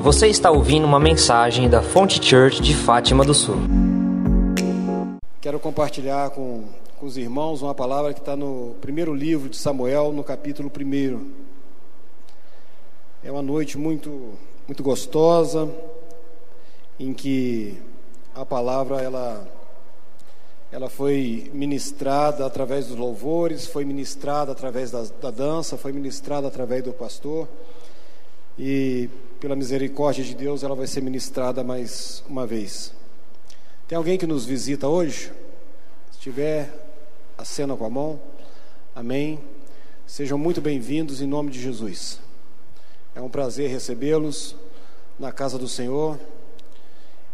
Você está ouvindo uma mensagem da Fonte Church de Fátima do Sul. Quero compartilhar com, com os irmãos uma palavra que está no primeiro livro de Samuel, no capítulo 1. É uma noite muito, muito gostosa, em que a palavra ela, ela foi ministrada através dos louvores, foi ministrada através da, da dança, foi ministrada através do pastor. E pela misericórdia de Deus, ela vai ser ministrada mais uma vez. Tem alguém que nos visita hoje? Se tiver, acena com a mão. Amém. Sejam muito bem-vindos em nome de Jesus. É um prazer recebê-los na casa do Senhor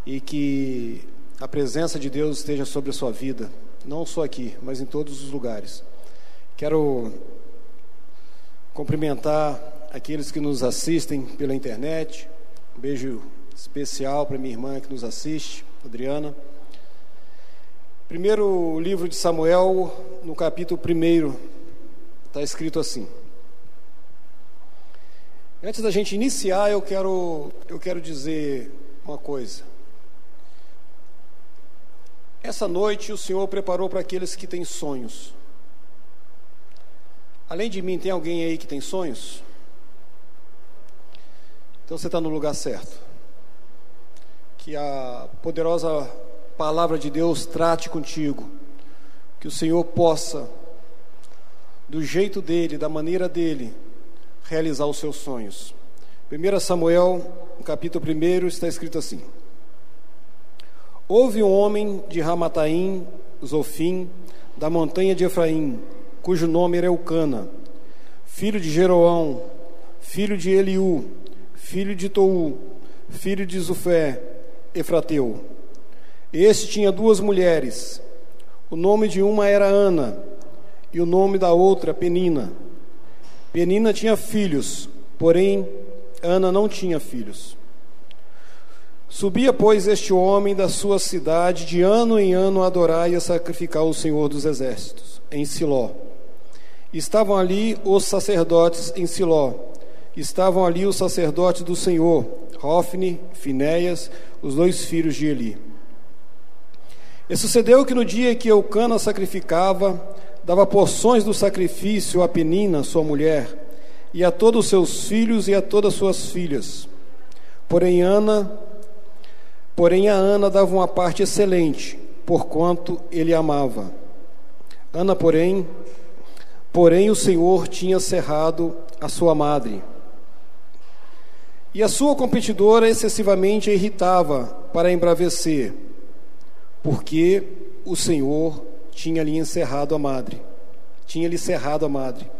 e que a presença de Deus esteja sobre a sua vida, não só aqui, mas em todos os lugares. Quero cumprimentar aqueles que nos assistem pela internet. Um beijo especial para minha irmã que nos assiste, Adriana. Primeiro livro de Samuel, no capítulo 1, está escrito assim. Antes da gente iniciar, eu quero, eu quero dizer uma coisa. Essa noite o Senhor preparou para aqueles que têm sonhos. Além de mim, tem alguém aí que tem sonhos? Então você está no lugar certo. Que a poderosa palavra de Deus trate contigo. Que o Senhor possa, do jeito dele, da maneira dele, realizar os seus sonhos. 1 Samuel, capítulo 1, está escrito assim: Houve um homem de Ramataim, Zofim, da montanha de Efraim, cujo nome era Eucana, filho de Jeroão, filho de Eliú, filho de Tou, filho de Zufé, Efrateu. Este tinha duas mulheres. O nome de uma era Ana e o nome da outra Penina. Penina tinha filhos, porém Ana não tinha filhos. Subia, pois, este homem da sua cidade de ano em ano a adorar e a sacrificar o Senhor dos Exércitos, em Siló. Estavam ali os sacerdotes em Siló, estavam ali os sacerdotes do Senhor, Hofni, Finéias, os dois filhos de Eli. E sucedeu que no dia que Eucana sacrificava, dava porções do sacrifício a Penina, sua mulher, e a todos os seus filhos e a todas suas filhas. Porém Ana, porém a Ana dava uma parte excelente, porquanto ele amava. Ana, porém, porém o Senhor tinha cerrado a sua madre. E a sua competidora excessivamente a irritava para embravecer, porque o Senhor tinha lhe encerrado a madre, tinha lhe cerrado a madre.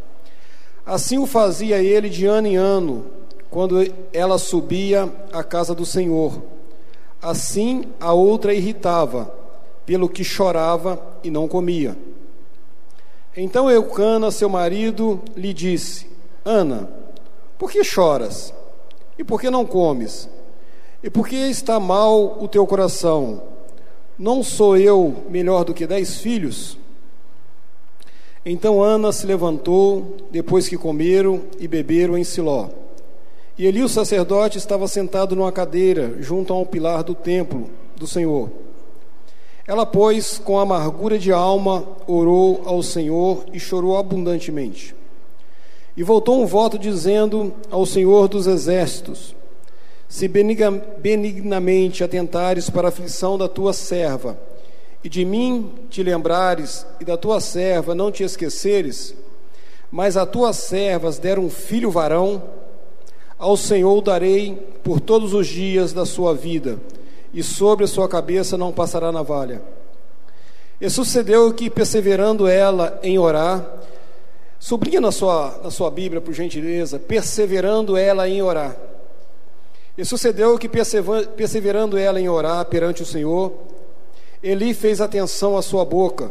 Assim o fazia ele de ano em ano, quando ela subia à casa do Senhor. Assim a outra irritava, pelo que chorava e não comia. Então Eucana, seu marido, lhe disse: Ana, por que choras? E por que não comes? E por que está mal o teu coração? Não sou eu melhor do que dez filhos? Então Ana se levantou, depois que comeram e beberam em Siló. E ali o sacerdote estava sentado numa cadeira, junto a um pilar do templo do Senhor. Ela, pois, com amargura de alma, orou ao Senhor e chorou abundantemente. E voltou um voto dizendo ao Senhor dos Exércitos: Se benignamente atentares para a aflição da tua serva, e de mim te lembrares, e da tua serva não te esqueceres, mas a tuas servas deram um filho varão, ao Senhor darei por todos os dias da sua vida, e sobre a sua cabeça não passará navalha. E sucedeu que, perseverando ela em orar, Sublinha na sua, na sua Bíblia, por gentileza, perseverando ela em orar. E sucedeu que, perseverando ela em orar perante o Senhor, Eli fez atenção à sua boca,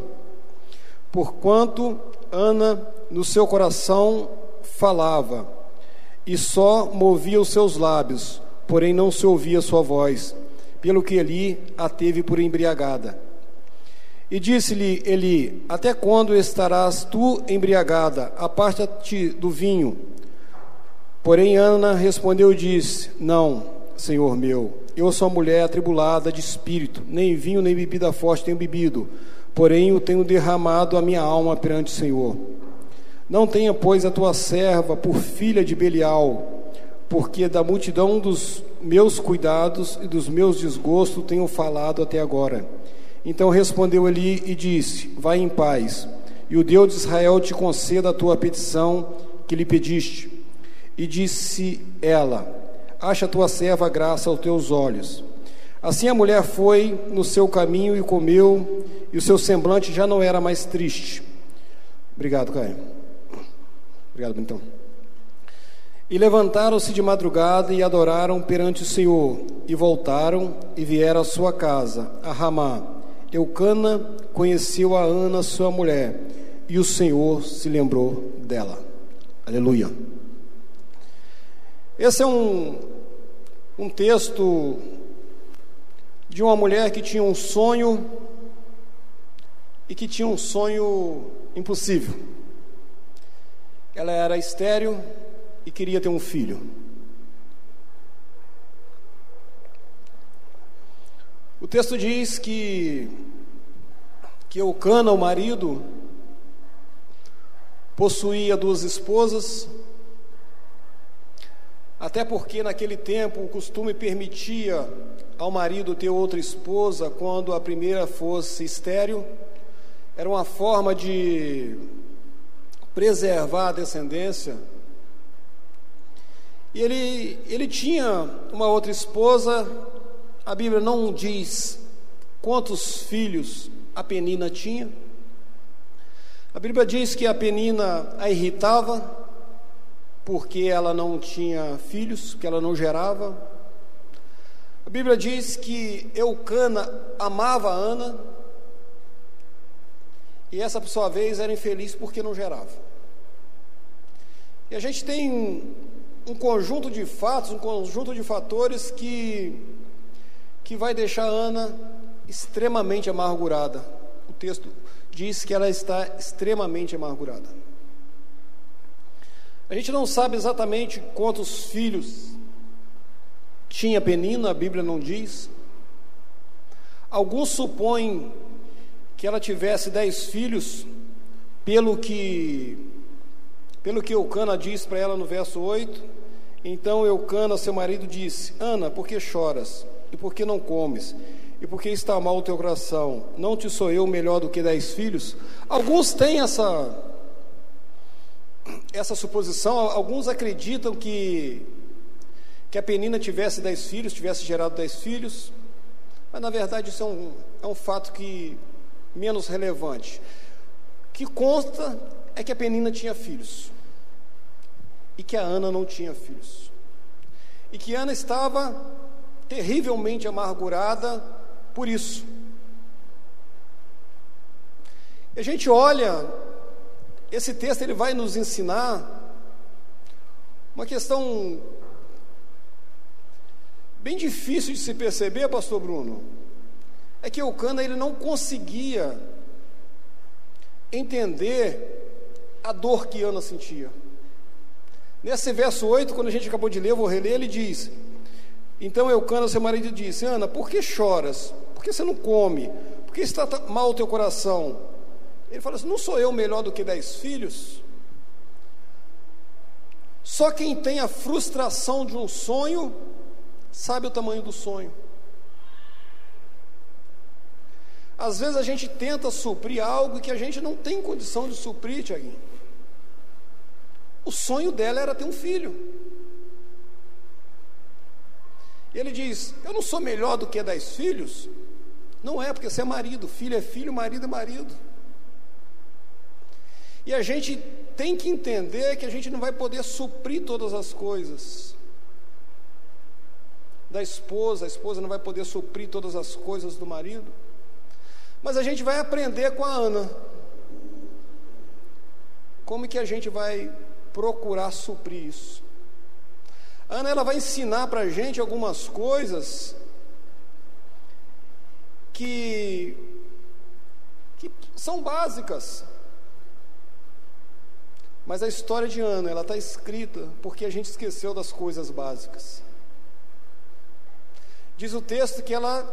porquanto Ana no seu coração falava, e só movia os seus lábios, porém não se ouvia sua voz, pelo que Eli a teve por embriagada. E disse-lhe Eli: Até quando estarás tu embriagada? Aparta-te do vinho. Porém Ana respondeu e disse: Não, Senhor meu. Eu sou mulher atribulada de espírito, nem vinho nem bebida forte tenho bebido, porém o tenho derramado a minha alma perante o Senhor. Não tenha, pois, a tua serva por filha de Belial, porque da multidão dos meus cuidados e dos meus desgostos tenho falado até agora. Então respondeu Eli e disse: Vai em paz, e o Deus de Israel te conceda a tua petição que lhe pediste. E disse ela: Acha a tua serva graça aos teus olhos. Assim a mulher foi no seu caminho e comeu, e o seu semblante já não era mais triste. Obrigado, Caio. Obrigado, Bentão. E levantaram-se de madrugada e adoraram perante o Senhor, e voltaram e vieram à sua casa, a Ramá. Eucana conheceu a Ana, sua mulher, e o Senhor se lembrou dela. Aleluia. Esse é um, um texto de uma mulher que tinha um sonho e que tinha um sonho impossível. Ela era estéril e queria ter um filho. O texto diz que que Eucana, o marido, possuía duas esposas, até porque naquele tempo o costume permitia ao marido ter outra esposa quando a primeira fosse estéril. Era uma forma de preservar a descendência. E ele, ele tinha uma outra esposa, a Bíblia não diz quantos filhos a Penina tinha. A Bíblia diz que a Penina a irritava, porque ela não tinha filhos, que ela não gerava. A Bíblia diz que Eucana amava Ana, e essa, por sua vez, era infeliz porque não gerava. E a gente tem um conjunto de fatos, um conjunto de fatores que, que vai deixar Ana extremamente amargurada. O texto diz que ela está extremamente amargurada. A gente não sabe exatamente quantos filhos tinha Penina, a Bíblia não diz. Alguns supõem que ela tivesse dez filhos, pelo que pelo que Eucana diz para ela no verso 8. Então Eucana, seu marido, disse: Ana, por que choras? E por que não comes? E por que está mal o teu coração? Não te sou eu melhor do que dez filhos? Alguns têm essa, essa suposição, alguns acreditam que, que a Penina tivesse dez filhos, tivesse gerado dez filhos, mas na verdade isso é um, é um fato que menos relevante. O que consta é que a Penina tinha filhos e que a Ana não tinha filhos. E que Ana estava terrivelmente amargurada por isso. A gente olha, esse texto ele vai nos ensinar uma questão bem difícil de se perceber, pastor Bruno. É que Eucana ele não conseguia entender a dor que Ana sentia. Nesse verso 8, quando a gente acabou de ler, eu vou reler, ele diz: Então Eucana, seu marido, disse: Ana, por que choras? que você não come? Por que está mal o teu coração? Ele fala assim: não sou eu melhor do que dez filhos? Só quem tem a frustração de um sonho sabe o tamanho do sonho. Às vezes a gente tenta suprir algo que a gente não tem condição de suprir, Tiaguinho. O sonho dela era ter um filho. E ele diz: Eu não sou melhor do que dez filhos, não é, porque você é marido, filho é filho, marido é marido. E a gente tem que entender que a gente não vai poder suprir todas as coisas. Da esposa, a esposa não vai poder suprir todas as coisas do marido. Mas a gente vai aprender com a Ana. Como que a gente vai procurar suprir isso? Ana ela vai ensinar para a gente algumas coisas que, que são básicas. Mas a história de Ana, ela está escrita porque a gente esqueceu das coisas básicas. Diz o texto que ela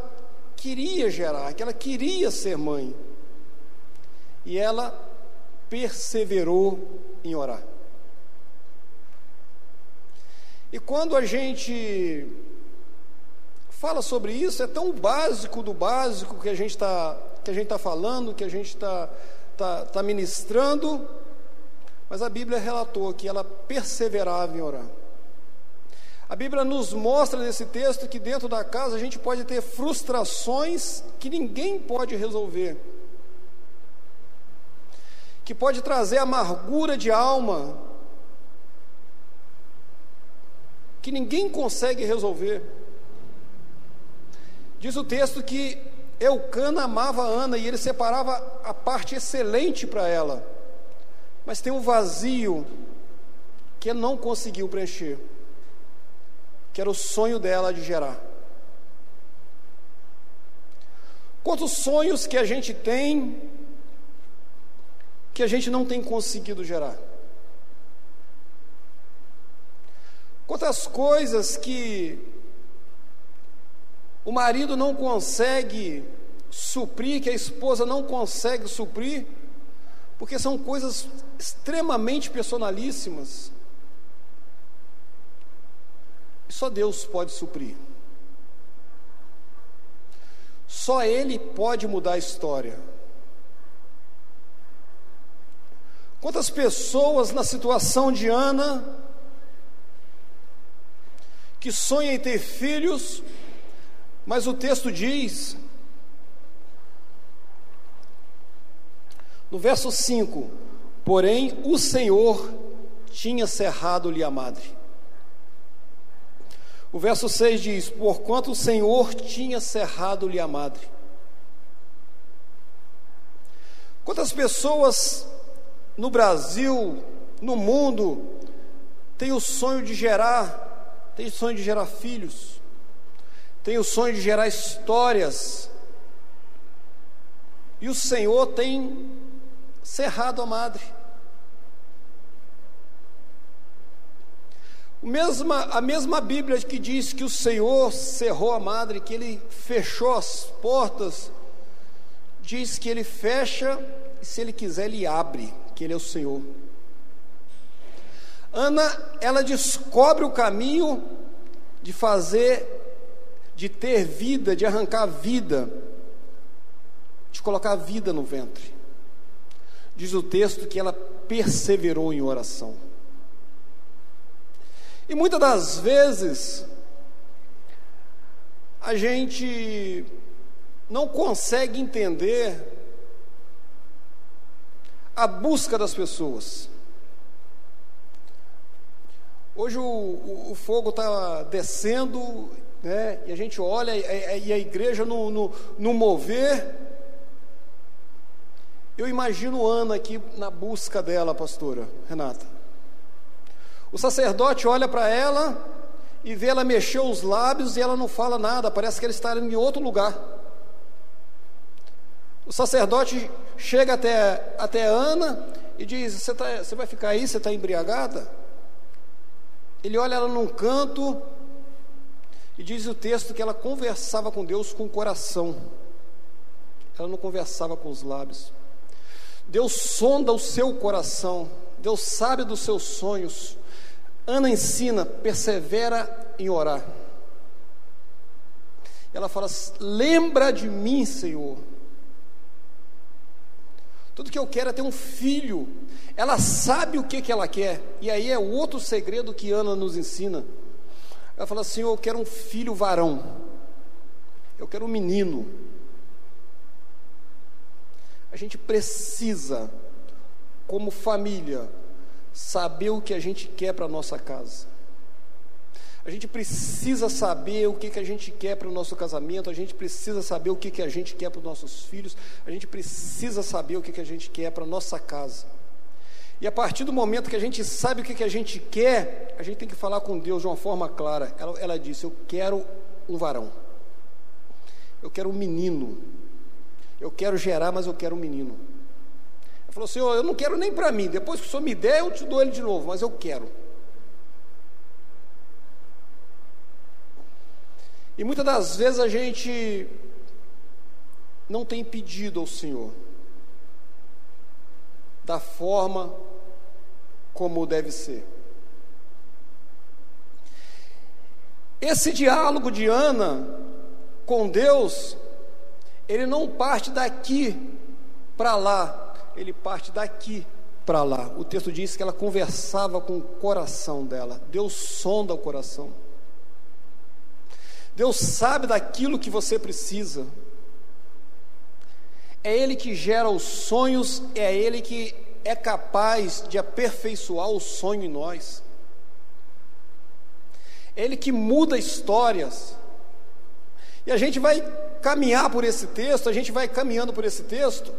queria gerar, que ela queria ser mãe. E ela perseverou em orar. E quando a gente fala sobre isso, é tão básico do básico que a gente está que a gente está falando, que a gente está tá, tá ministrando, mas a Bíblia relatou que ela perseverava em orar. A Bíblia nos mostra nesse texto que dentro da casa a gente pode ter frustrações que ninguém pode resolver, que pode trazer amargura de alma, que ninguém consegue resolver. Diz o texto que Eucana amava Ana e ele separava a parte excelente para ela, mas tem um vazio que ele não conseguiu preencher que era o sonho dela de gerar. Quantos sonhos que a gente tem que a gente não tem conseguido gerar? Quantas coisas que o marido não consegue suprir, que a esposa não consegue suprir, porque são coisas extremamente personalíssimas. Só Deus pode suprir. Só Ele pode mudar a história. Quantas pessoas na situação de Ana que sonham em ter filhos, mas o texto diz, no verso 5: Porém, o Senhor tinha cerrado-lhe a madre. O verso 6 diz: Porquanto o Senhor tinha cerrado-lhe a madre. Quantas pessoas no Brasil, no mundo, têm o sonho de gerar, têm o sonho de gerar filhos, têm o sonho de gerar histórias, e o Senhor tem cerrado a madre. Mesma, a mesma Bíblia que diz que o Senhor cerrou a madre, que ele fechou as portas, diz que ele fecha e se ele quiser ele abre, que ele é o Senhor. Ana, ela descobre o caminho de fazer, de ter vida, de arrancar vida, de colocar vida no ventre. Diz o texto que ela perseverou em oração. E muitas das vezes a gente não consegue entender a busca das pessoas. Hoje o, o, o fogo está descendo, né, e a gente olha e, e a igreja no, no, no mover. Eu imagino Ana aqui na busca dela, pastora Renata. O sacerdote olha para ela e vê ela mexer os lábios e ela não fala nada, parece que ela está em outro lugar. O sacerdote chega até, até Ana e diz: Você, tá, vai ficar aí? Você está embriagada? Ele olha ela num canto e diz o texto que ela conversava com Deus com o coração, ela não conversava com os lábios. Deus sonda o seu coração, Deus sabe dos seus sonhos. Ana ensina, persevera em orar. Ela fala: lembra de mim, Senhor. Tudo que eu quero é ter um filho. Ela sabe o que, que ela quer. E aí é outro segredo que Ana nos ensina. Ela fala: Senhor, eu quero um filho varão. Eu quero um menino. A gente precisa, como família, saber o que a gente quer para a nossa casa. A gente precisa saber o que, que a gente quer para o nosso casamento, a gente precisa saber o que, que a gente quer para os nossos filhos, a gente precisa saber o que, que a gente quer para a nossa casa. E a partir do momento que a gente sabe o que, que a gente quer, a gente tem que falar com Deus de uma forma clara. Ela, ela disse: Eu quero um varão, eu quero um menino, eu quero gerar, mas eu quero um menino. Ele falou: Senhor, eu não quero nem para mim, depois que o Senhor me der, eu te dou ele de novo, mas eu quero. E muitas das vezes a gente não tem pedido ao Senhor da forma como deve ser. Esse diálogo de Ana com Deus, ele não parte daqui para lá, ele parte daqui para lá. O texto diz que ela conversava com o coração dela. Deus sonda o coração. Deus sabe daquilo que você precisa. É Ele que gera os sonhos, é Ele que é capaz de aperfeiçoar o sonho em nós. É Ele que muda histórias. E a gente vai caminhar por esse texto, a gente vai caminhando por esse texto,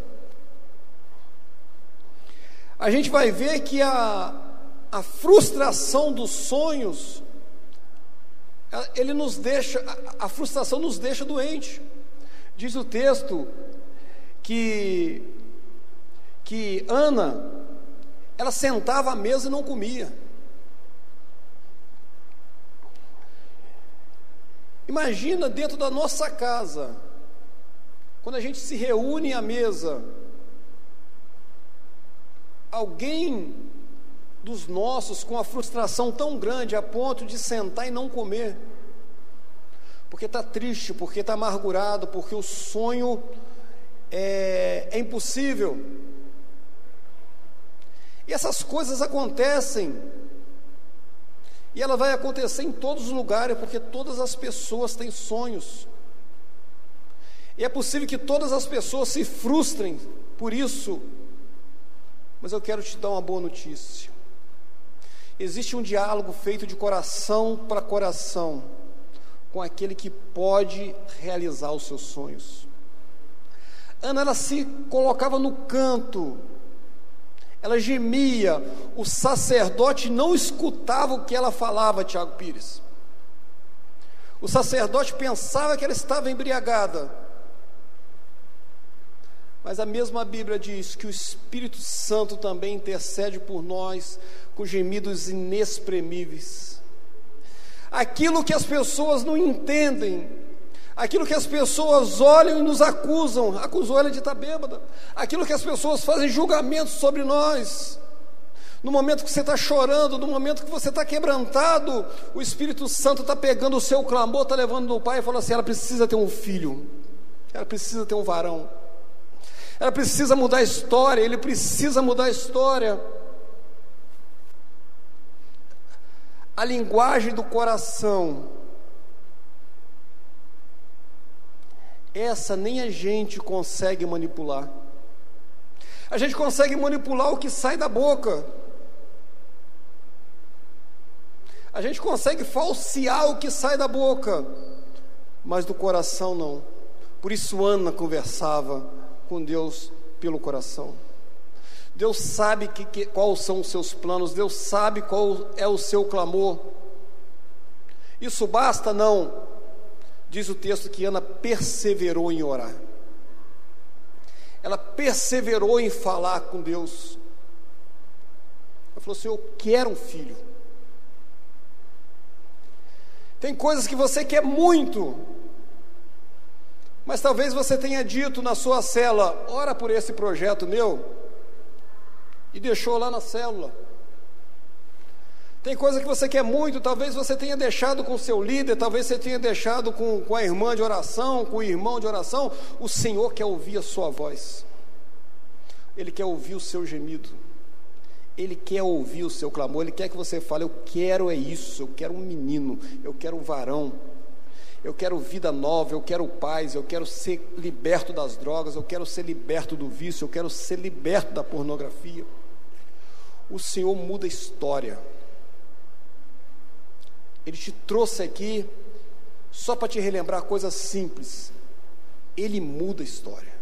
a gente vai ver que a, a frustração dos sonhos, ele nos deixa, a, frustração nos deixa doente. Diz o texto que, que Ana, ela sentava à mesa e não comia. Imagina dentro da nossa casa, quando a gente se reúne à mesa, alguém dos nossos com a frustração tão grande a ponto de sentar e não comer, porque está triste, porque está amargurado, porque o sonho é, é impossível. E essas coisas acontecem, e ela vai acontecer em todos os lugares, porque todas as pessoas têm sonhos. E é possível que todas as pessoas se frustrem por isso, mas eu quero te dar uma boa notícia. Existe um diálogo feito de coração para coração com aquele que pode realizar os seus sonhos. Ana ela se colocava no canto, ela gemia, o sacerdote não escutava o que ela falava, Tiago Pires. O sacerdote pensava que ela estava embriagada, mas a mesma Bíblia diz que o Espírito Santo também intercede por nós com gemidos inexprimíveis. Aquilo que as pessoas não entendem, aquilo que as pessoas olham e nos acusam, acusou ela de estar bêbada, aquilo que as pessoas fazem julgamentos sobre nós, no momento que você está chorando, no momento que você está quebrantado, o Espírito Santo está pegando o seu clamor, está levando no pai e falando assim: ela precisa ter um filho, ela precisa ter um varão. Ela precisa mudar a história, ele precisa mudar a história. A linguagem do coração, essa nem a gente consegue manipular. A gente consegue manipular o que sai da boca. A gente consegue falsear o que sai da boca, mas do coração não. Por isso Ana conversava com Deus pelo coração. Deus sabe que, que, quais são os seus planos, Deus sabe qual é o seu clamor. Isso basta? Não. Diz o texto que Ana perseverou em orar. Ela perseverou em falar com Deus. Ela falou assim: Eu quero um filho. Tem coisas que você quer muito, mas talvez você tenha dito na sua célula: ora por esse projeto meu, e deixou lá na célula. Tem coisa que você quer muito, talvez você tenha deixado com o seu líder, talvez você tenha deixado com, com a irmã de oração, com o irmão de oração. O Senhor quer ouvir a sua voz, Ele quer ouvir o seu gemido, Ele quer ouvir o seu clamor, Ele quer que você fale: Eu quero é isso, eu quero um menino, eu quero um varão eu quero vida nova, eu quero paz, eu quero ser liberto das drogas, eu quero ser liberto do vício, eu quero ser liberto da pornografia. O Senhor muda a história. Ele te trouxe aqui só para te relembrar coisas simples. Ele muda a história.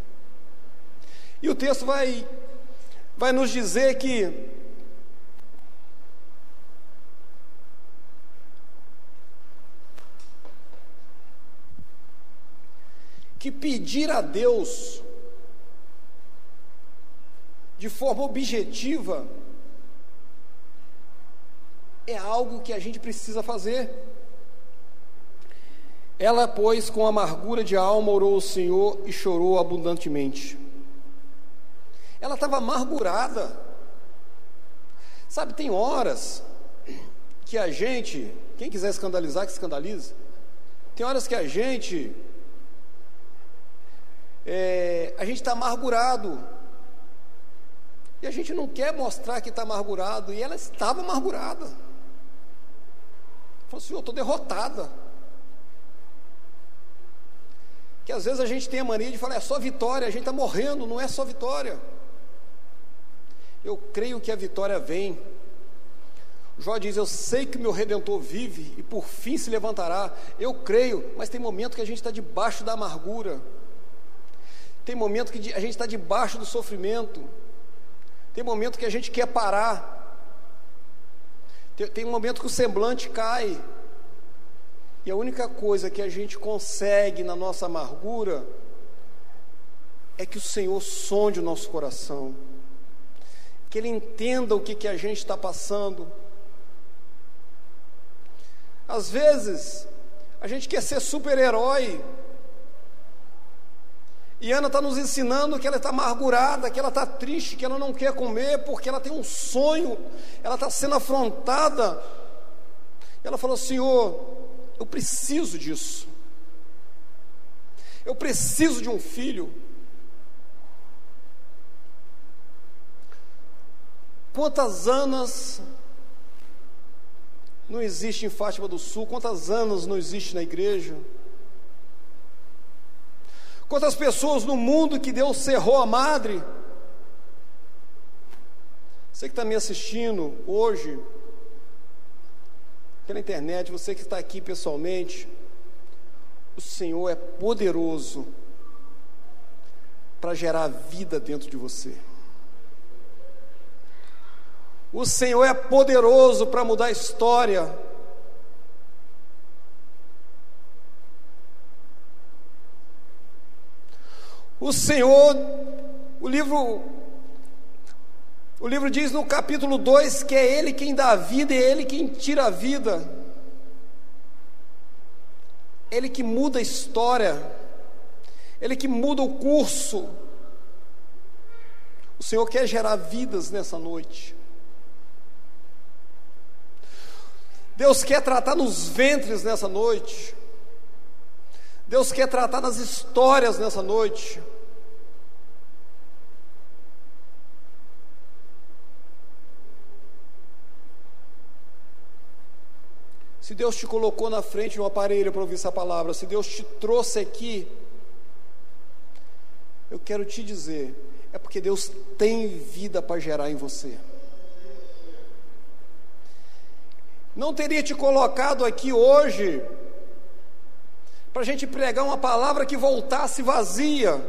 E o texto vai vai nos dizer que que pedir a Deus de forma objetiva é algo que a gente precisa fazer. Ela, pois, com amargura de alma, orou ao Senhor e chorou abundantemente. Ela estava amargurada. Sabe, tem horas que a gente, quem quiser escandalizar, que escandalize. Tem horas que a gente, é, a gente está amargurado. E a gente não quer mostrar que está amargurado. E ela estava amargurada. Falou assim: eu estou derrotada. Que às vezes a gente tem a mania de falar, é só vitória, a gente está morrendo, não é só vitória. Eu creio que a vitória vem. Jó diz: Eu sei que meu redentor vive e por fim se levantará. Eu creio, mas tem momento que a gente está debaixo da amargura, tem momento que a gente está debaixo do sofrimento, tem momento que a gente quer parar, tem, tem momento que o semblante cai, e a única coisa que a gente consegue na nossa amargura é que o Senhor sonde o nosso coração, que Ele entenda o que, que a gente está passando. Às vezes, a gente quer ser super-herói, e Ana está nos ensinando que ela está amargurada, que ela está triste, que ela não quer comer, porque ela tem um sonho, ela está sendo afrontada. Ela falou: Senhor, eu preciso disso. Eu preciso de um filho. Quantas anos não existe em Fátima do Sul? Quantas anos não existe na igreja? Quantas pessoas no mundo que Deus cerrou a madre? Você que está me assistindo hoje, pela internet, você que está aqui pessoalmente, o Senhor é poderoso para gerar vida dentro de você. O Senhor é poderoso para mudar a história. O Senhor, o livro o livro diz no capítulo 2 que é Ele quem dá a vida e é Ele quem tira a vida. Ele que muda a história, Ele que muda o curso. O Senhor quer gerar vidas nessa noite. Deus quer tratar nos ventres nessa noite. Deus quer tratar nas histórias nessa noite. Se Deus te colocou na frente de um aparelho para ouvir essa palavra, se Deus te trouxe aqui, eu quero te dizer, é porque Deus tem vida para gerar em você. Não teria te colocado aqui hoje para a gente pregar uma palavra que voltasse vazia,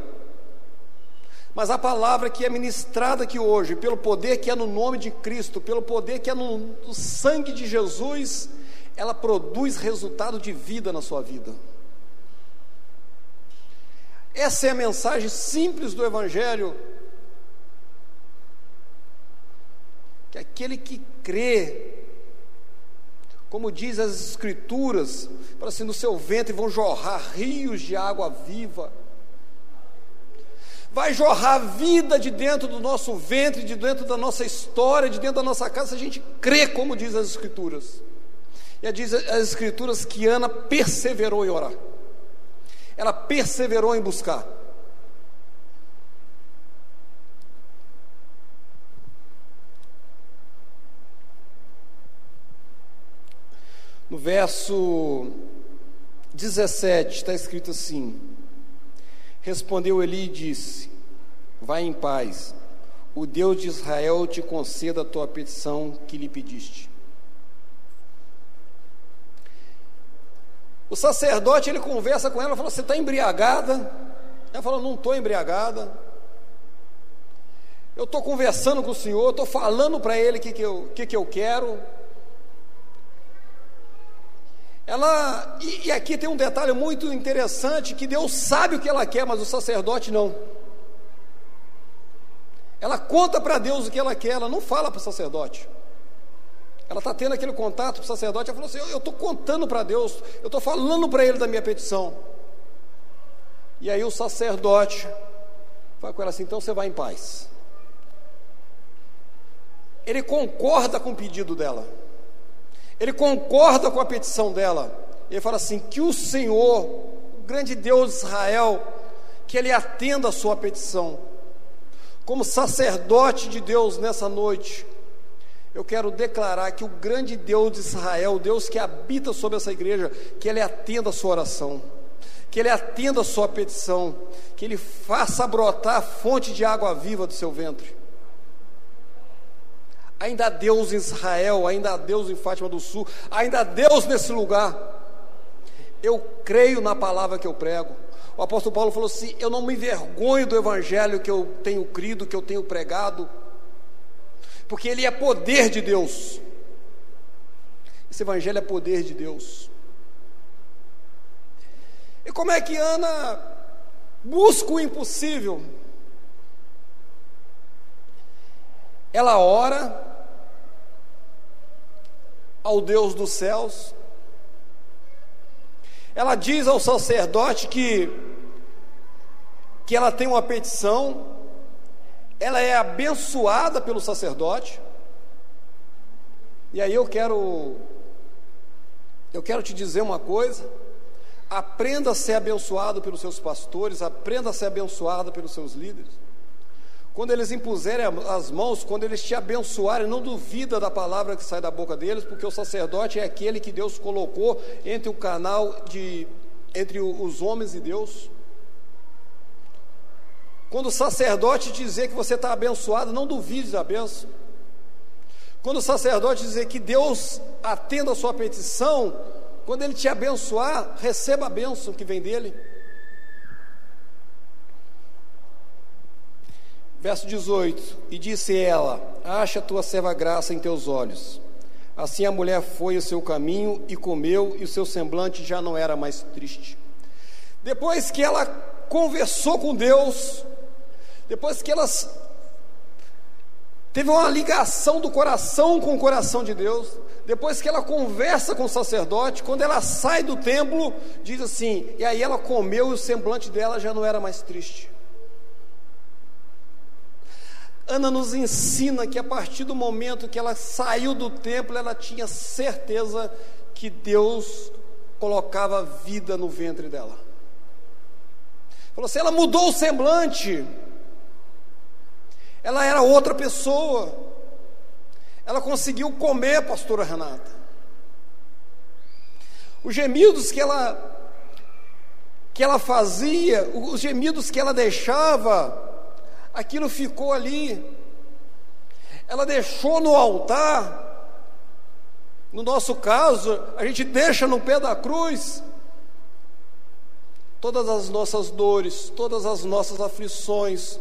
mas a palavra que é ministrada aqui hoje, pelo poder que é no nome de Cristo, pelo poder que é no, no sangue de Jesus, ela produz resultado de vida na sua vida. Essa é a mensagem simples do Evangelho. Que aquele que crê, como diz as Escrituras, para assim, no seu ventre vão jorrar rios de água viva. Vai jorrar vida de dentro do nosso ventre, de dentro da nossa história, de dentro da nossa casa, se a gente crê, como diz as Escrituras. E diz as Escrituras que Ana perseverou em orar. Ela perseverou em buscar. No verso 17 está escrito assim: Respondeu Eli e disse: Vai em paz, o Deus de Israel te conceda a tua petição que lhe pediste. O sacerdote ele conversa com ela, fala: Você está embriagada? Ela fala: Não estou embriagada. Eu estou conversando com o Senhor, estou falando para Ele o que, que, eu, que, que eu quero. Ela, e, e aqui tem um detalhe muito interessante: que Deus sabe o que ela quer, mas o sacerdote não. Ela conta para Deus o que ela quer, ela não fala para o sacerdote. Ela está tendo aquele contato com o sacerdote. Ela falou assim: Eu estou contando para Deus, eu estou falando para ele da minha petição. E aí o sacerdote fala com ela assim: Então você vai em paz. Ele concorda com o pedido dela, ele concorda com a petição dela. Ele fala assim: Que o Senhor, o grande Deus de Israel, que ele atenda a sua petição. Como sacerdote de Deus nessa noite, eu quero declarar que o grande Deus de Israel, o Deus que habita sobre essa igreja, que Ele atenda a sua oração, que Ele atenda a sua petição, que Ele faça brotar a fonte de água viva do seu ventre. Ainda há Deus em Israel, ainda há Deus em Fátima do Sul, ainda há Deus nesse lugar. Eu creio na palavra que eu prego. O apóstolo Paulo falou assim: Eu não me envergonho do evangelho que eu tenho crido, que eu tenho pregado, porque ele é poder de Deus. Esse evangelho é poder de Deus. E como é que Ana busca o impossível? Ela ora ao Deus dos céus, ela diz ao sacerdote que, que ela tem uma petição, ela é abençoada pelo sacerdote. E aí eu quero eu quero te dizer uma coisa, aprenda a ser abençoado pelos seus pastores, aprenda a ser abençoado pelos seus líderes. Quando eles impuserem as mãos, quando eles te abençoarem, não duvida da palavra que sai da boca deles, porque o sacerdote é aquele que Deus colocou entre o canal de entre os homens e Deus. Quando o sacerdote dizer que você está abençoado, não duvide da benção. Quando o sacerdote dizer que Deus atenda a sua petição, quando ele te abençoar, receba a bênção que vem dele. Verso 18: E disse ela: Acha a tua serva graça em teus olhos. Assim a mulher foi o seu caminho e comeu, e o seu semblante já não era mais triste. Depois que ela conversou com Deus, depois que ela teve uma ligação do coração com o coração de Deus, depois que ela conversa com o sacerdote, quando ela sai do templo, diz assim: e aí ela comeu e o semblante dela já não era mais triste. Ana nos ensina que a partir do momento que ela saiu do templo, ela tinha certeza que Deus colocava vida no ventre dela. Falou assim: ela mudou o semblante, ela era outra pessoa, ela conseguiu comer, pastora Renata. Os gemidos que ela que ela fazia, os gemidos que ela deixava, aquilo ficou ali. Ela deixou no altar. No nosso caso, a gente deixa no pé da cruz todas as nossas dores, todas as nossas aflições.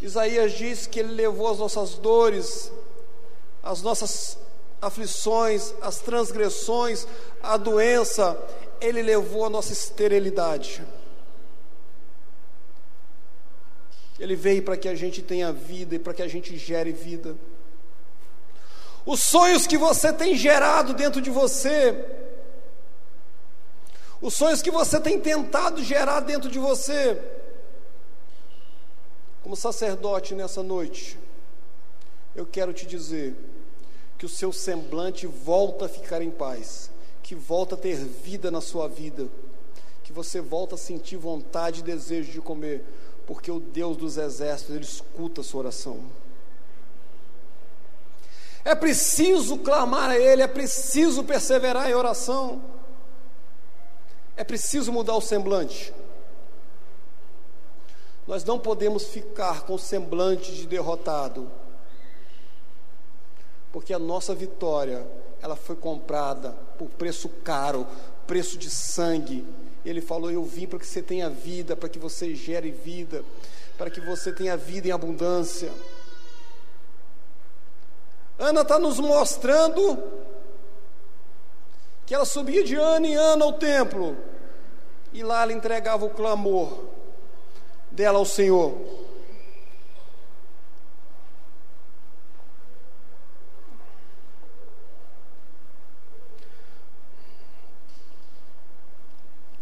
Isaías diz que ele levou as nossas dores, as nossas aflições, as transgressões, a doença, ele levou a nossa esterilidade. Ele veio para que a gente tenha vida e para que a gente gere vida. Os sonhos que você tem gerado dentro de você, os sonhos que você tem tentado gerar dentro de você, como sacerdote nessa noite, eu quero te dizer que o seu semblante volta a ficar em paz, que volta a ter vida na sua vida, que você volta a sentir vontade e desejo de comer porque o Deus dos exércitos, ele escuta a sua oração. É preciso clamar a Ele, é preciso perseverar em oração, é preciso mudar o semblante. Nós não podemos ficar com semblante de derrotado, porque a nossa vitória, ela foi comprada por preço caro, preço de sangue, ele falou: Eu vim para que você tenha vida, para que você gere vida, para que você tenha vida em abundância. Ana está nos mostrando que ela subia de ano em ano ao templo. E lá ela entregava o clamor dela ao Senhor.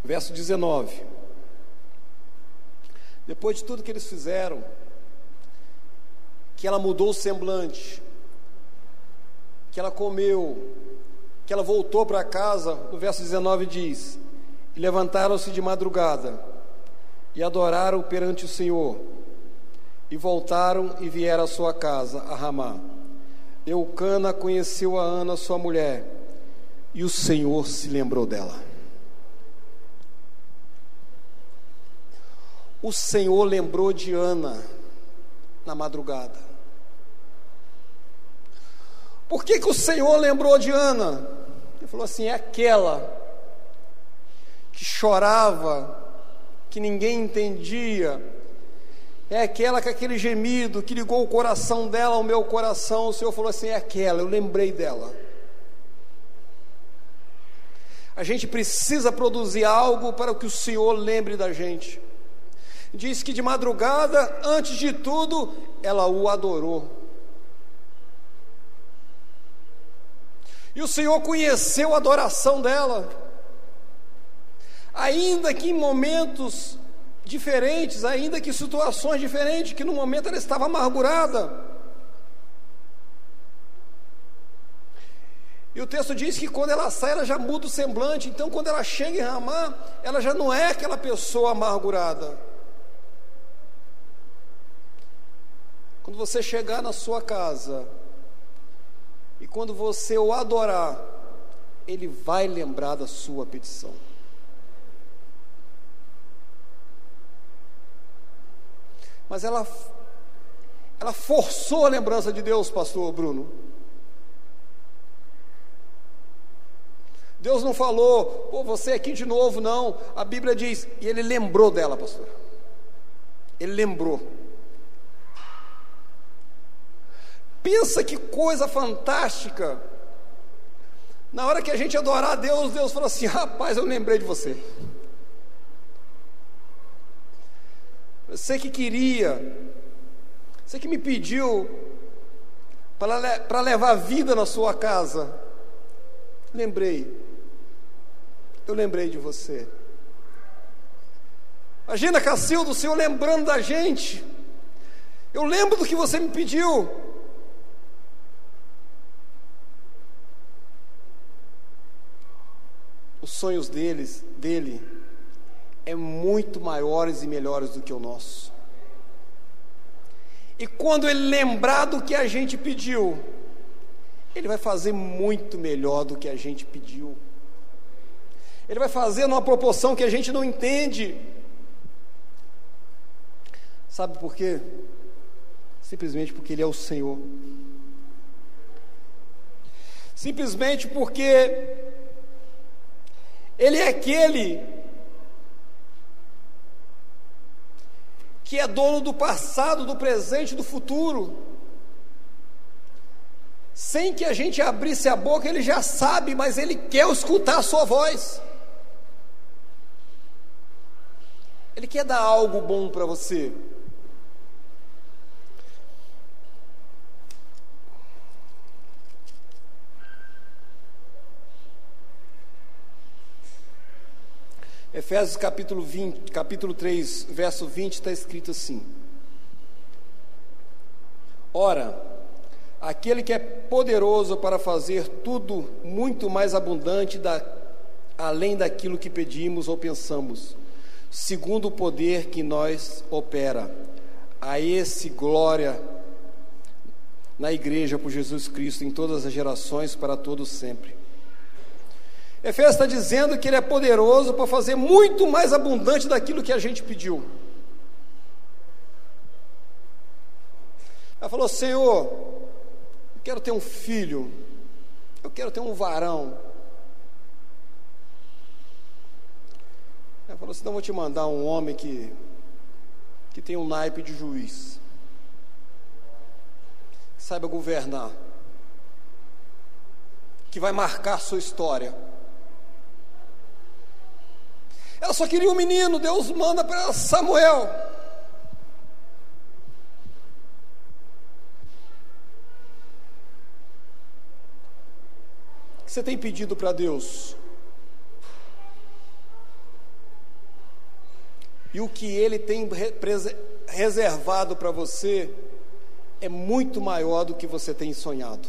Verso 19. Depois de tudo que eles fizeram, que ela mudou o semblante, que ela comeu, que ela voltou para casa, no verso 19 diz: E levantaram-se de madrugada e adoraram perante o Senhor, e voltaram e vieram à sua casa, a Ramá. Eucana conheceu a Ana, sua mulher, e o Senhor se lembrou dela. O Senhor lembrou de Ana na madrugada. Por que, que o Senhor lembrou de Ana? Ele falou assim: é aquela que chorava, que ninguém entendia, é aquela com aquele gemido que ligou o coração dela ao meu coração. O Senhor falou assim: é aquela, eu lembrei dela. A gente precisa produzir algo para que o Senhor lembre da gente diz que de madrugada, antes de tudo, ela o adorou. E o Senhor conheceu a adoração dela, ainda que em momentos diferentes, ainda que situações diferentes, que no momento ela estava amargurada. E o texto diz que quando ela sai, ela já muda o semblante. Então, quando ela chega em Ramá, ela já não é aquela pessoa amargurada. Quando você chegar na sua casa e quando você o adorar, ele vai lembrar da sua petição. Mas ela ela forçou a lembrança de Deus, pastor Bruno. Deus não falou, pô, você aqui de novo, não. A Bíblia diz, e ele lembrou dela, pastor. Ele lembrou. Pensa que coisa fantástica. Na hora que a gente adorar a Deus, Deus falou assim: rapaz, eu lembrei de você. Você que queria, você que me pediu para levar vida na sua casa, lembrei, eu lembrei de você. Imagina, Cacildo, o Senhor lembrando da gente. Eu lembro do que você me pediu. os sonhos deles, dele é muito maiores e melhores do que o nosso. E quando ele lembrar do que a gente pediu, ele vai fazer muito melhor do que a gente pediu. Ele vai fazer numa proporção que a gente não entende. Sabe por quê? Simplesmente porque Ele é o Senhor. Simplesmente porque ele é aquele que é dono do passado, do presente do futuro. Sem que a gente abrisse a boca, ele já sabe, mas ele quer escutar a sua voz. Ele quer dar algo bom para você. Efésios capítulo, 20, capítulo 3, verso 20, está escrito assim: Ora, aquele que é poderoso para fazer tudo muito mais abundante da, além daquilo que pedimos ou pensamos, segundo o poder que nós opera, a esse glória na igreja por Jesus Cristo em todas as gerações para todos sempre. Efésios está dizendo que ele é poderoso para fazer muito mais abundante daquilo que a gente pediu. Ela falou: Senhor, eu quero ter um filho, eu quero ter um varão. Ela falou assim: então vou te mandar um homem que, que tem um naipe de juiz, que saiba governar, que vai marcar sua história. Ela só queria um menino, Deus manda para Samuel. O que você tem pedido para Deus? E o que Ele tem reservado para você é muito maior do que você tem sonhado.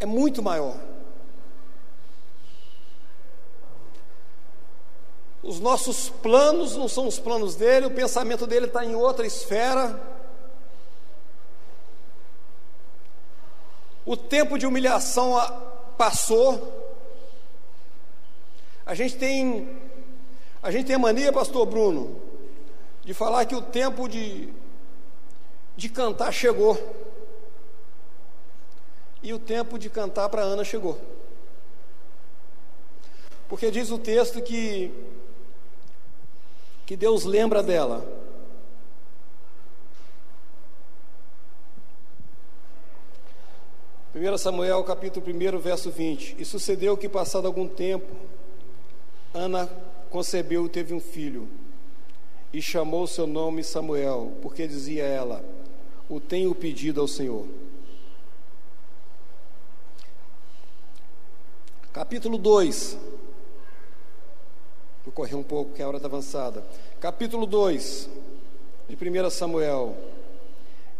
É muito maior. Os nossos planos não são os planos dele, o pensamento dele está em outra esfera. O tempo de humilhação passou. A gente tem a gente tem mania, pastor Bruno, de falar que o tempo de de cantar chegou. E o tempo de cantar para Ana chegou. Porque diz o texto que que Deus lembra dela. Primeiro Samuel, capítulo 1, verso 20. E sucedeu que passado algum tempo, Ana concebeu e teve um filho, e chamou seu nome Samuel, porque dizia ela: O tenho pedido ao Senhor. Capítulo 2, Vou correr um pouco, que a hora está avançada. Capítulo 2 de 1 Samuel.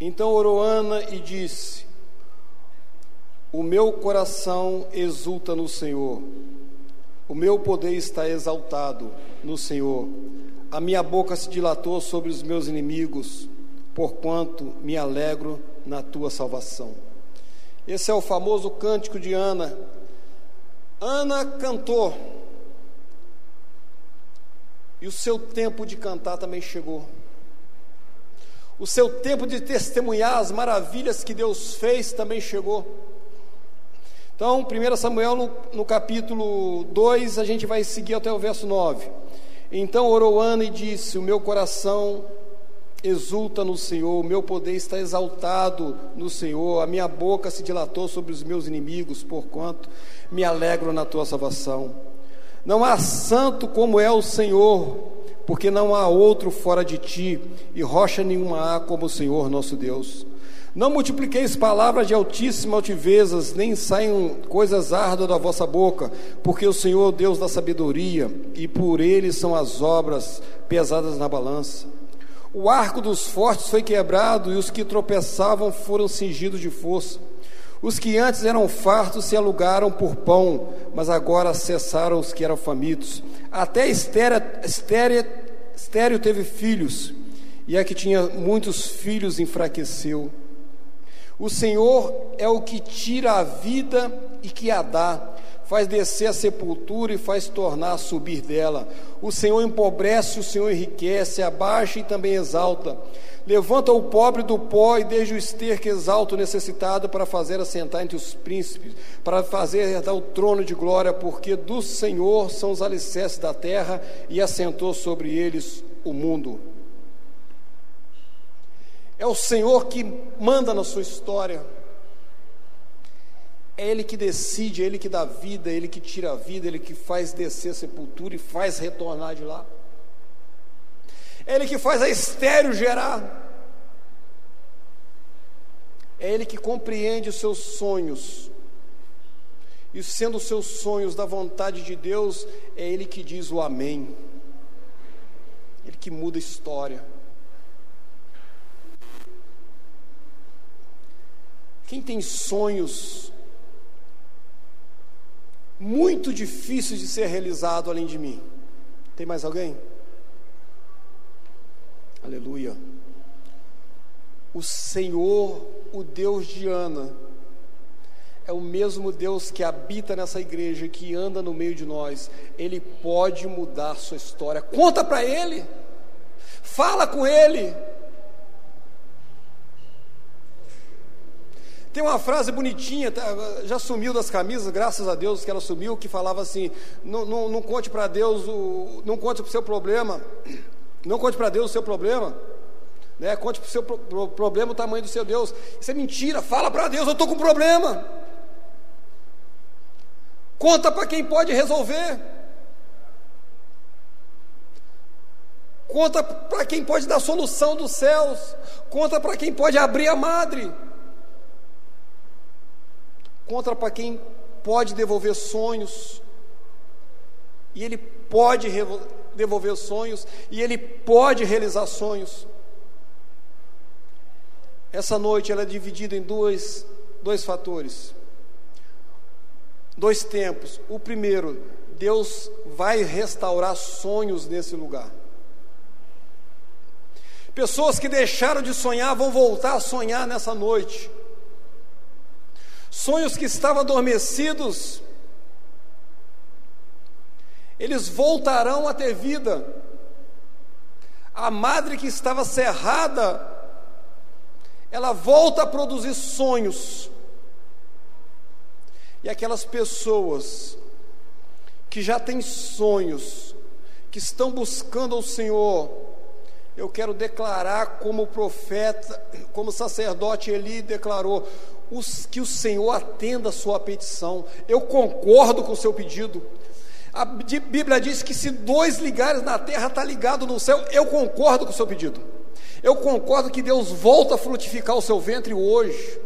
Então orou Ana e disse: O meu coração exulta no Senhor, o meu poder está exaltado no Senhor. A minha boca se dilatou sobre os meus inimigos, porquanto me alegro na tua salvação. Esse é o famoso cântico de Ana. Ana cantou e o seu tempo de cantar também chegou. O seu tempo de testemunhar as maravilhas que Deus fez também chegou. Então, 1 Samuel, no, no capítulo 2, a gente vai seguir até o verso 9. Então orou Ana e disse: O meu coração exulta no Senhor, o meu poder está exaltado no Senhor, a minha boca se dilatou sobre os meus inimigos, porquanto me alegro na tua salvação. Não há santo como é o Senhor, porque não há outro fora de ti, e rocha nenhuma há como o Senhor nosso Deus. Não multipliqueis palavras de altíssima altivezas, nem saiam coisas árduas da vossa boca, porque o Senhor Deus da sabedoria, e por ele são as obras pesadas na balança. O arco dos fortes foi quebrado, e os que tropeçavam foram cingidos de força. Os que antes eram fartos se alugaram por pão, mas agora cessaram os que eram famintos. Até Estéreo teve filhos, e a que tinha muitos filhos enfraqueceu. O Senhor é o que tira a vida e que a dá, faz descer a sepultura e faz tornar a subir dela. O Senhor empobrece, o Senhor enriquece, abaixa e também exalta. Levanta o pobre do pó e desde o esterco exalta o necessitado para fazer assentar entre os príncipes, para fazer herdar o trono de glória, porque do Senhor são os alicerces da terra e assentou sobre eles o mundo. É o Senhor que manda na sua história. É Ele que decide, é Ele que dá vida, é Ele que tira a vida, é Ele que faz descer a sepultura e faz retornar de lá. Ele que faz a estéreo gerar. É Ele que compreende os seus sonhos. E sendo os seus sonhos da vontade de Deus, é Ele que diz o Amém. Ele que muda a história. Quem tem sonhos muito difíceis de ser realizado além de mim? Tem mais alguém? Aleluia. O Senhor, o Deus de Ana, é o mesmo Deus que habita nessa igreja, que anda no meio de nós. Ele pode mudar sua história. Conta para Ele, fala com Ele. Tem uma frase bonitinha, tá, já sumiu das camisas, graças a Deus que ela sumiu, que falava assim: não, não, não conte para Deus, o, não conte para o seu problema, não conte para Deus o seu problema. Né? Conte para o seu pro, problema o tamanho do seu Deus. Isso é mentira. Fala para Deus, eu estou com problema. Conta para quem pode resolver. Conta para quem pode dar solução dos céus. Conta para quem pode abrir a madre. Conta para quem pode devolver sonhos. E Ele pode devolver sonhos, e Ele pode realizar sonhos. Essa noite ela é dividida em dois, dois fatores, dois tempos. O primeiro, Deus vai restaurar sonhos nesse lugar. Pessoas que deixaram de sonhar vão voltar a sonhar nessa noite. Sonhos que estavam adormecidos, eles voltarão a ter vida. A madre que estava cerrada, ela volta a produzir sonhos. E aquelas pessoas que já têm sonhos, que estão buscando ao Senhor, eu quero declarar como profeta, como sacerdote Eli declarou, os, que o Senhor atenda a sua petição. Eu concordo com o seu pedido. A Bíblia diz que se dois ligares na terra está ligado no céu, eu concordo com o seu pedido. Eu concordo que Deus volta a frutificar o seu ventre hoje.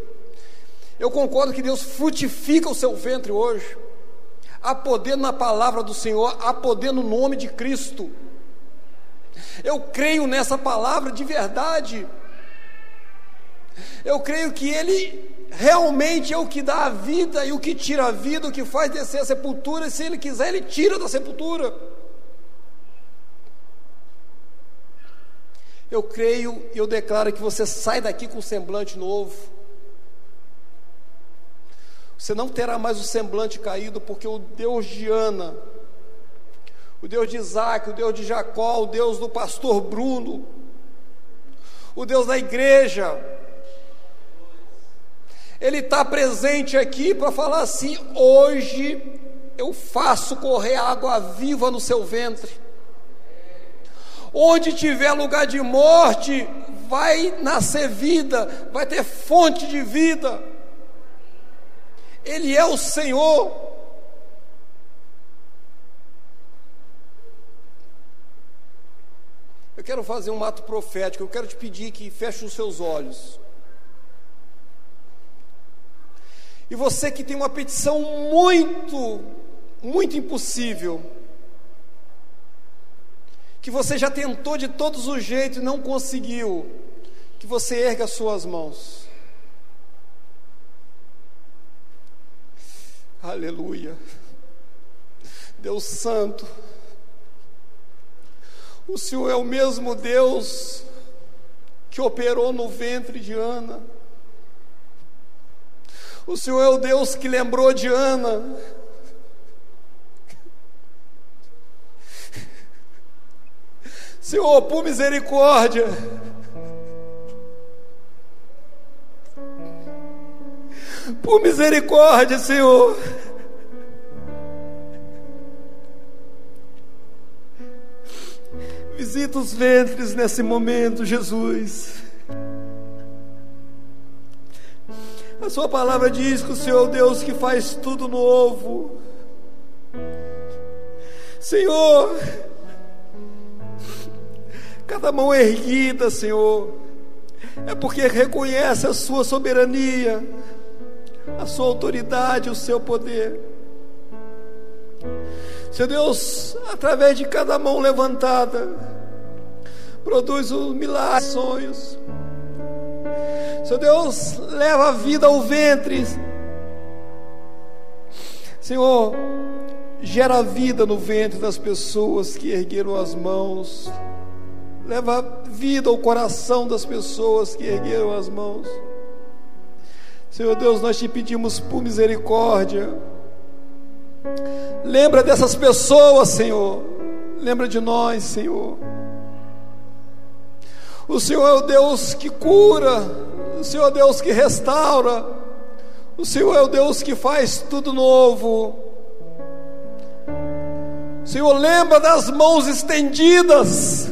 Eu concordo que Deus frutifica o seu ventre hoje. Há poder na palavra do Senhor, há poder no nome de Cristo. Eu creio nessa palavra de verdade. Eu creio que Ele realmente é o que dá a vida e o que tira a vida, o que faz descer a sepultura, e se Ele quiser, Ele tira da sepultura. Eu creio e eu declaro que você sai daqui com um semblante novo. Você não terá mais o semblante caído, porque o Deus de Ana, o Deus de Isaac, o Deus de Jacó, o Deus do pastor Bruno, o Deus da igreja, Ele está presente aqui para falar assim: hoje eu faço correr água viva no seu ventre. Onde tiver lugar de morte, vai nascer vida, vai ter fonte de vida. Ele é o Senhor. Eu quero fazer um ato profético, eu quero te pedir que feche os seus olhos. E você que tem uma petição muito, muito impossível, que você já tentou de todos os jeitos e não conseguiu, que você erga as suas mãos. Aleluia. Deus Santo, o Senhor é o mesmo Deus que operou no ventre de Ana. O Senhor é o Deus que lembrou de Ana. Senhor, por misericórdia, Por misericórdia, Senhor. Visita os ventres nesse momento, Jesus. A Sua palavra diz que o Senhor é o Deus que faz tudo novo. Senhor, cada mão erguida, Senhor, é porque reconhece a Sua soberania a sua autoridade, o seu poder. Seu Deus, através de cada mão levantada, produz os milagres, sonhos. Seu Deus, leva a vida ao ventre. Senhor, gera vida no ventre das pessoas que ergueram as mãos. Leva vida ao coração das pessoas que ergueram as mãos. Senhor Deus, nós te pedimos por misericórdia. Lembra dessas pessoas, Senhor. Lembra de nós, Senhor. O Senhor é o Deus que cura, o Senhor é o Deus que restaura, o Senhor é o Deus que faz tudo novo. Senhor, lembra das mãos estendidas.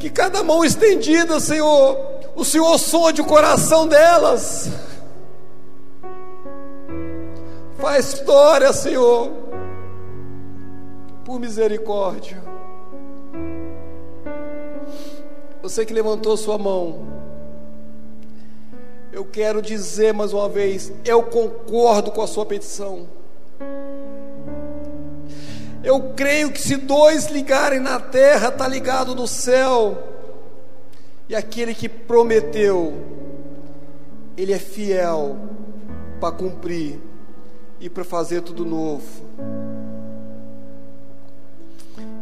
Que cada mão estendida, Senhor, o Senhor sonde o coração delas. Faz história, Senhor, por misericórdia. Você que levantou sua mão, Eu quero dizer mais uma vez, eu concordo com a sua petição. Eu creio que se dois ligarem na terra, está ligado no céu. E aquele que prometeu, ele é fiel para cumprir e para fazer tudo novo.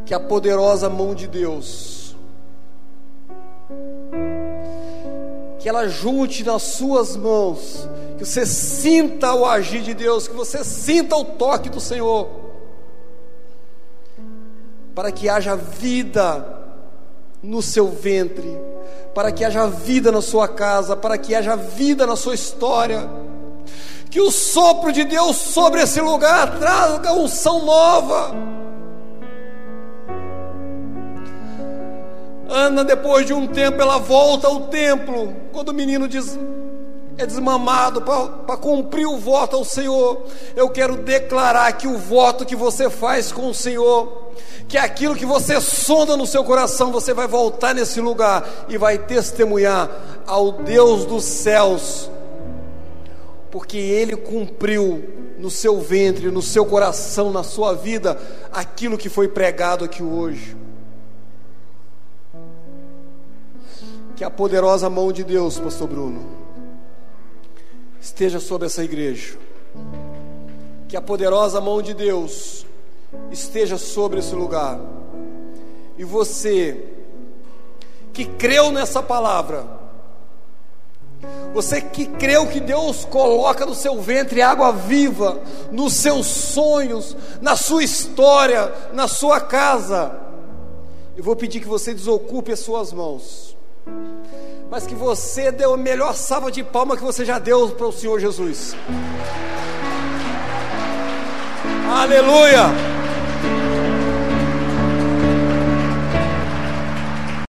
Que a poderosa mão de Deus, que ela junte nas suas mãos, que você sinta o agir de Deus, que você sinta o toque do Senhor, para que haja vida no seu ventre, para que haja vida na sua casa, para que haja vida na sua história que o sopro de Deus sobre esse lugar traga unção nova. Ana, depois de um tempo, ela volta ao templo, quando o menino diz, é desmamado para cumprir o voto ao Senhor. Eu quero declarar que o voto que você faz com o Senhor, que aquilo que você sonda no seu coração, você vai voltar nesse lugar e vai testemunhar ao Deus dos céus porque ele cumpriu no seu ventre, no seu coração, na sua vida, aquilo que foi pregado aqui hoje. Que a poderosa mão de Deus, Pastor Bruno, esteja sobre essa igreja. Que a poderosa mão de Deus esteja sobre esse lugar. E você que creu nessa palavra, você que creu que Deus coloca no seu ventre água viva, nos seus sonhos, na sua história, na sua casa. Eu vou pedir que você desocupe as suas mãos, mas que você dê a melhor salva de palma que você já deu para o Senhor Jesus. Aleluia!